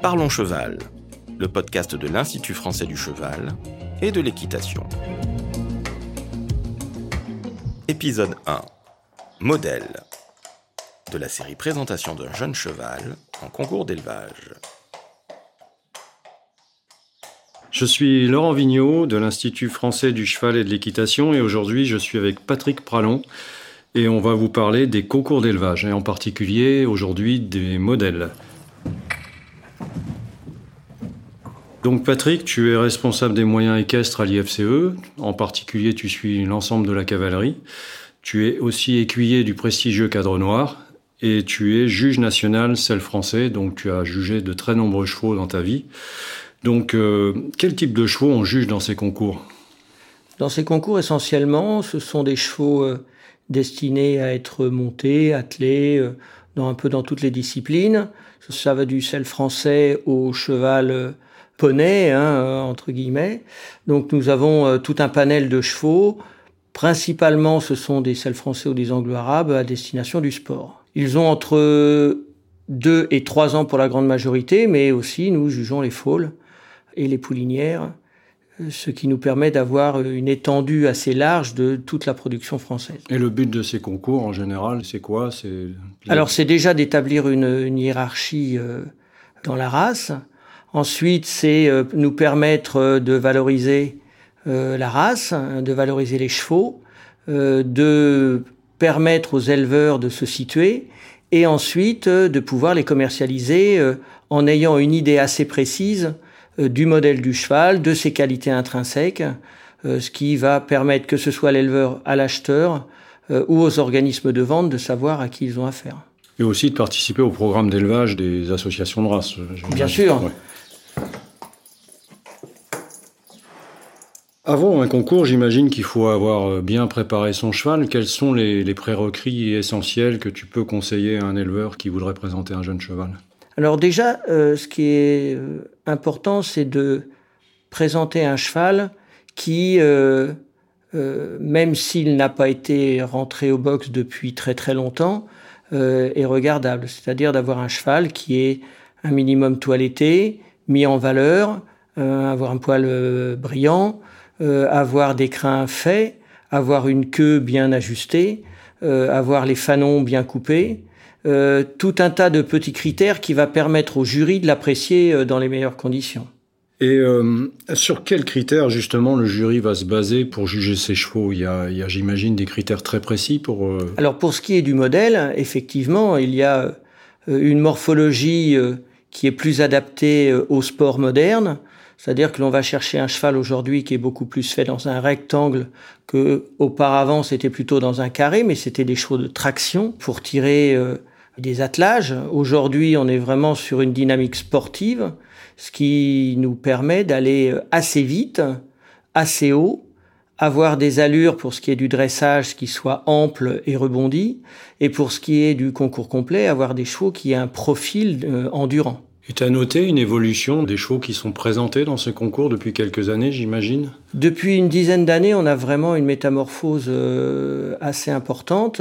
Parlons Cheval, le podcast de l'Institut français du cheval et de l'équitation. Épisode 1. Modèle de la série Présentation d'un jeune cheval en concours d'élevage. Je suis Laurent Vigneault de l'Institut français du cheval et de l'équitation et aujourd'hui je suis avec Patrick Pralon et on va vous parler des concours d'élevage et en particulier aujourd'hui des modèles. Donc Patrick, tu es responsable des moyens équestres à l'IFCE, en particulier tu suis l'ensemble de la cavalerie. Tu es aussi écuyer du prestigieux cadre noir et tu es juge national celle français, donc tu as jugé de très nombreux chevaux dans ta vie. Donc euh, quel type de chevaux on juge dans ces concours? Dans ces concours essentiellement, ce sont des chevaux euh, destinés à être montés, attelés, euh, dans, un peu dans toutes les disciplines. Ça va du sel français au cheval poney, hein, entre guillemets. Donc nous avons tout un panel de chevaux. Principalement, ce sont des sels français ou des anglo-arabes à destination du sport. Ils ont entre 2 et 3 ans pour la grande majorité, mais aussi nous jugeons les fôles et les poulinières, ce qui nous permet d'avoir une étendue assez large de toute la production française. Et le but de ces concours en général, c'est quoi? Alors c'est déjà d'établir une, hiérarchie euh, dans la race. Ensuite, c'est euh, nous permettre euh, de valoriser la race, de valoriser les chevaux, de permettre aux éleveurs de se situer et ensuite de pouvoir les commercialiser en ayant une idée assez précise euh, du modèle du cheval, de ses qualités intrinsèques, euh, ce qui va permettre que ce soit l'éleveur à l'acheteur euh, ou aux organismes de vente de savoir à qui ils ont affaire. Et aussi de participer au programme d'élevage des associations de race. Bien sûr. Avant un concours, j'imagine qu'il faut avoir bien préparé son cheval. Quels sont les, les prérequis essentiels que tu peux conseiller à un éleveur qui voudrait présenter un jeune cheval? Alors déjà, euh, ce qui est euh, important, c'est de présenter un cheval qui, euh, même s'il n'a pas été rentré au box depuis très très longtemps, est regardable. C'est-à-dire d'avoir un cheval qui est un minimum toiletté, mis en valeur, avoir un poil brillant, avoir des crins faits, avoir une queue bien ajustée, avoir les fanons bien coupés, euh, tout un tas de petits critères qui va permettre au jury de l'apprécier euh, dans les meilleures conditions. Et euh, sur quels critères justement le jury va se baser pour juger ses chevaux? Il y a, a j'imagine, des critères très précis pour. Alors pour ce qui est du modèle, effectivement, il y a une morphologie qui est plus adaptée au sport moderne. C'est-à-dire que l'on va chercher un cheval aujourd'hui qui est beaucoup plus fait dans un rectangle que auparavant c'était plutôt dans un carré, mais c'était des chevaux de traction pour tirer des attelages. Aujourd'hui, on est vraiment sur une dynamique sportive, ce qui nous permet d'aller assez vite, assez haut, avoir des allures pour ce qui est du dressage qui soit ample et rebondi, et pour ce qui est du concours complet, avoir des chevaux qui aient un profil euh, endurant. Tu as noté une évolution des chevaux qui sont présentés dans ce concours depuis quelques années, j'imagine? Depuis une dizaine d'années, on a vraiment une métamorphose euh, assez importante,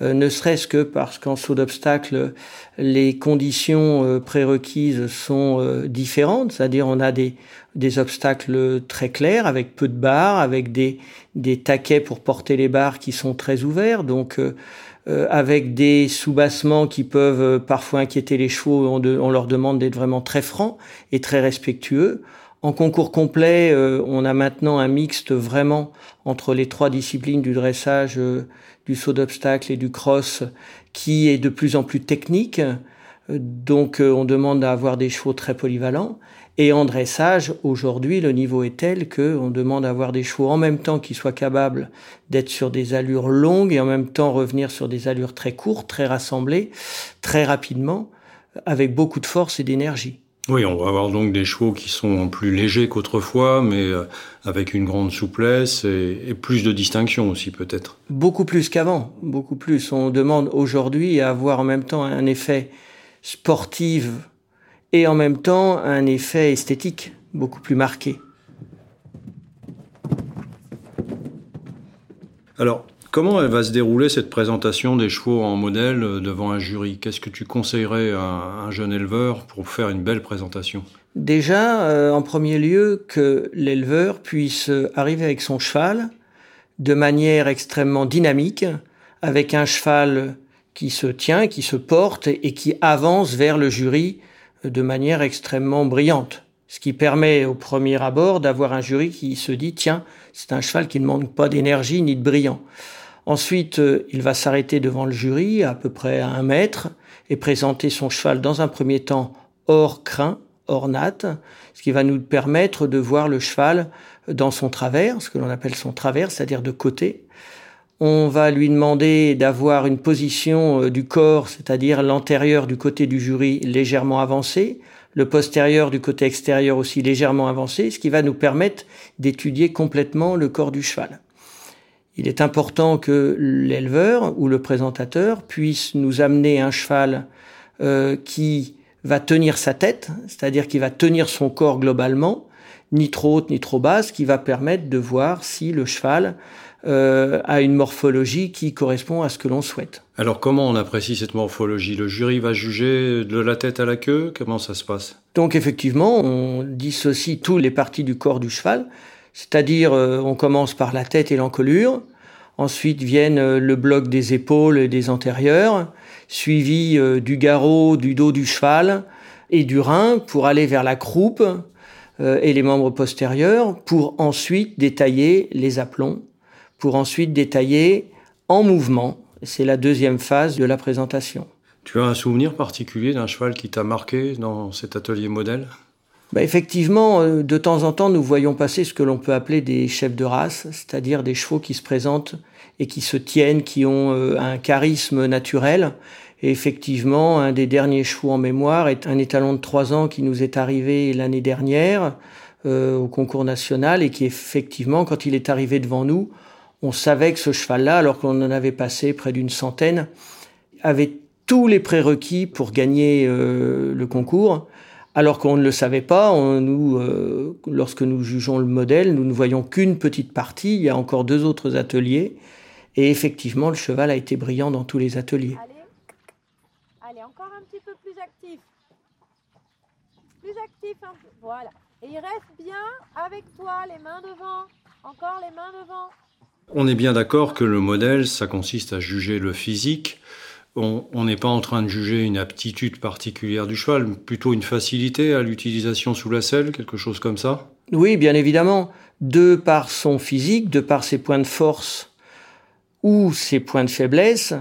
euh, ne serait-ce que parce qu'en saut d'obstacle, les conditions euh, prérequises sont différentes, c'est-à-dire on a des, des obstacles très clairs, avec peu de barres, avec des, des taquets pour porter les barres qui sont très ouverts, donc euh, avec des soubassements qui peuvent euh, parfois inquiéter les chevaux. On, on leur demande d'être vraiment très francs et très respectueux. En concours complet, euh, on a maintenant un mixte vraiment entre les trois disciplines du dressage, du saut d'obstacle et du cross, qui est de plus en plus technique. Donc on demande à avoir des chevaux très polyvalents. Et en dressage, aujourd'hui, le niveau est tel qu'on demande à avoir des chevaux en même temps qui soient capables d'être sur des allures longues et en même temps revenir sur des allures très courtes, très rassemblées, très rapidement, avec beaucoup de force et d'énergie. Oui, on va avoir donc des chevaux qui sont plus légers qu'autrefois, mais euh, avec une grande souplesse et, plus de distinction aussi peut-être. Beaucoup plus qu'avant, beaucoup plus. On demande aujourd'hui à avoir en même temps un effet sportif et en même temps un effet esthétique beaucoup plus marqué. Alors, Comment elle va se dérouler cette présentation des chevaux en modèle devant un jury? Qu'est-ce que tu conseillerais à un jeune éleveur pour faire une belle présentation? Déjà, en premier lieu, que l'éleveur puisse arriver avec son cheval de manière extrêmement dynamique, avec un cheval qui se tient, qui se porte et qui avance vers le jury de manière extrêmement brillante. Ce qui permet au premier abord d'avoir un jury qui se dit tiens, c'est un cheval qui ne manque pas d'énergie ni de brillant. Ensuite, euh, il va s'arrêter devant le jury à peu près à un mètre et présenter son cheval dans un premier temps hors crin, hors natte, ce qui va nous permettre de voir le cheval dans son travers, ce que l'on appelle son travers, c'est-à-dire de côté. On va lui demander d'avoir une position euh, du corps, c'est-à-dire l'antérieur du côté du jury légèrement avancé, le postérieur du côté extérieur aussi légèrement avancé, ce qui va nous permettre d'étudier complètement le corps du cheval. Il est important que l'éleveur ou le présentateur puisse nous amener un cheval euh, qui va tenir sa tête, c'est-à-dire qui va tenir son corps globalement, ni trop haute ni trop basse, qui va permettre de voir si le cheval euh, a une morphologie qui correspond à ce que l'on souhaite. Alors comment on apprécie cette morphologie? Le jury va juger de la tête à la queue? Comment ça se passe? Donc effectivement, on dissocie toutes les parties du corps du cheval, c'est-à-dire euh, on commence par la tête et l'encolure, ensuite viennent euh, le bloc des épaules et des antérieurs, suivi du garrot, du dos du cheval et du rein pour aller vers la croupe et les membres postérieurs pour ensuite détailler les aplombs pour ensuite détailler en mouvement. C'est la deuxième phase de la présentation. Tu as un souvenir particulier d'un cheval qui t'a marqué dans cet atelier modèle? Bah effectivement, euh, de temps en temps, nous voyons passer ce que l'on peut appeler des chefs de race, c'est-à-dire des chevaux qui se présentent et qui se tiennent, qui ont euh, un charisme naturel. Et effectivement, un des derniers chevaux en mémoire est un étalon de trois ans qui nous est arrivé l'année dernière euh, au concours national et qui effectivement, quand il est arrivé devant nous, on savait que ce cheval-là, alors qu'on en avait passé près d'une centaine, avait tous les prérequis pour gagner euh, le concours, alors qu'on ne le savait pas. nous, euh, lorsque nous jugeons le modèle, nous ne voyons qu'une petite partie. Il y a encore deux autres ateliers. Et effectivement, le cheval a été brillant dans tous les ateliers. Allez, encore un petit peu plus actif. Plus actif, voilà. Et il reste bien avec toi, les mains devant. Encore les mains devant. On est bien d'accord que le modèle, ça consiste à juger le physique. On n'est pas en train de juger une aptitude particulière du cheval, plutôt une facilité à l'utilisation sous la selle, quelque chose comme ça? Oui, bien évidemment. De par son physique, de par ses points de force ou ses points de faiblesse,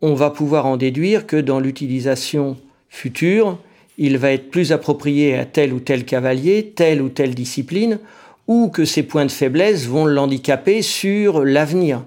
on va pouvoir en déduire que dans l'utilisation future, il va être plus approprié à tel ou tel cavalier, telle ou telle discipline, ou que ses points de faiblesse vont l'handicaper sur l'avenir.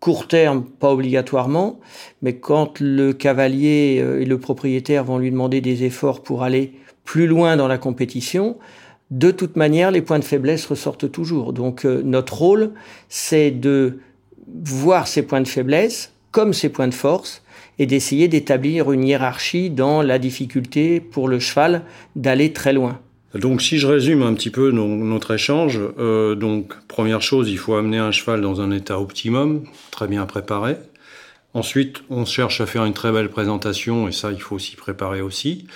Court terme, pas obligatoirement, mais quand le cavalier euh, et le propriétaire vont lui demander des efforts pour aller plus loin dans la compétition, de toute manière, les points de faiblesse ressortent toujours. Donc euh, notre rôle, c'est de voir ces points de faiblesse comme ces points de force et d'essayer d'établir une hiérarchie dans la difficulté pour le cheval d'aller très loin. Donc si je résume un petit peu notre échange, euh, donc première chose, il faut amener un cheval dans un état optimum, très bien préparé. Ensuite, on cherche à faire une très belle présentation et ça, il faut s'y préparer aussi.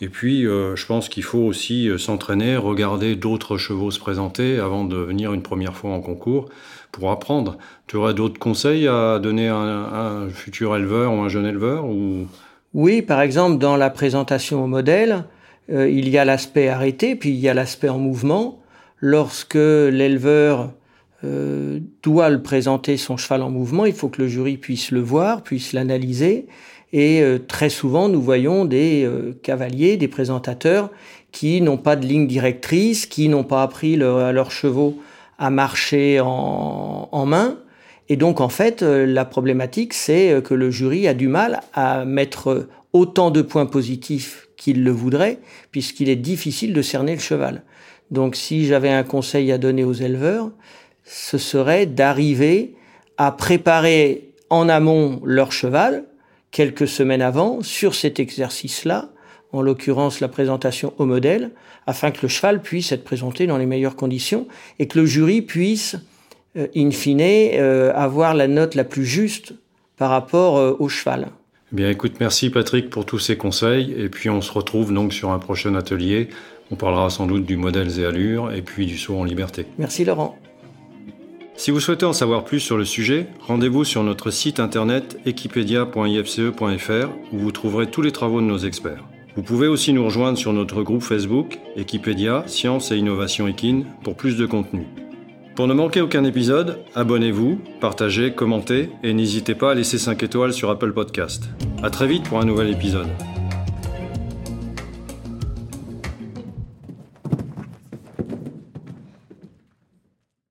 Et puis, euh, je pense qu'il faut aussi euh, s'entraîner, regarder d'autres chevaux se présenter avant de venir une première fois en concours pour apprendre. Tu aurais d'autres conseils à donner à un, un, futur éleveur ou un jeune éleveur ou... Oui, par exemple, dans la présentation au modèle, euh, il y a l'aspect arrêté, puis il y a l'aspect en mouvement. Lorsque l'éleveur euh, doit le présenter son cheval en mouvement, il faut que le jury puisse le voir, puisse l'analyser. Et euh, très souvent, nous voyons des cavaliers, des présentateurs qui n'ont pas de ligne directrice, qui n'ont pas appris à leurs chevaux à marcher en, en main. Et donc, en fait, la problématique, c'est que le jury a du mal à mettre autant de points positifs qu'il le voudrait, puisqu'il est difficile de cerner le cheval. Donc si j'avais un conseil à donner aux éleveurs, ce serait d'arriver à préparer en amont leur cheval, quelques semaines avant, sur cet exercice-là, en l'occurrence la présentation au modèle, afin que le cheval puisse être présenté dans les meilleures conditions et que le jury puisse euh, in fine, euh, avoir la note la plus juste par rapport euh, au cheval. Eh bien, écoute, merci Patrick pour tous ces conseils. Et puis, on se retrouve donc sur un prochain atelier. On parlera sans doute du modèle et allure et puis du saut en liberté. Merci Laurent. Si vous souhaitez en savoir plus sur le sujet, rendez-vous sur notre site internet equipedia.ifce.fr où vous trouverez tous les travaux de nos experts. Vous pouvez aussi nous rejoindre sur notre groupe Facebook Equipedia Science et Innovation Equine pour plus de contenu. Pour ne manquer aucun épisode, abonnez-vous, partagez, commentez et n'hésitez pas à laisser 5 étoiles sur Apple Podcast. À très vite pour un nouvel épisode.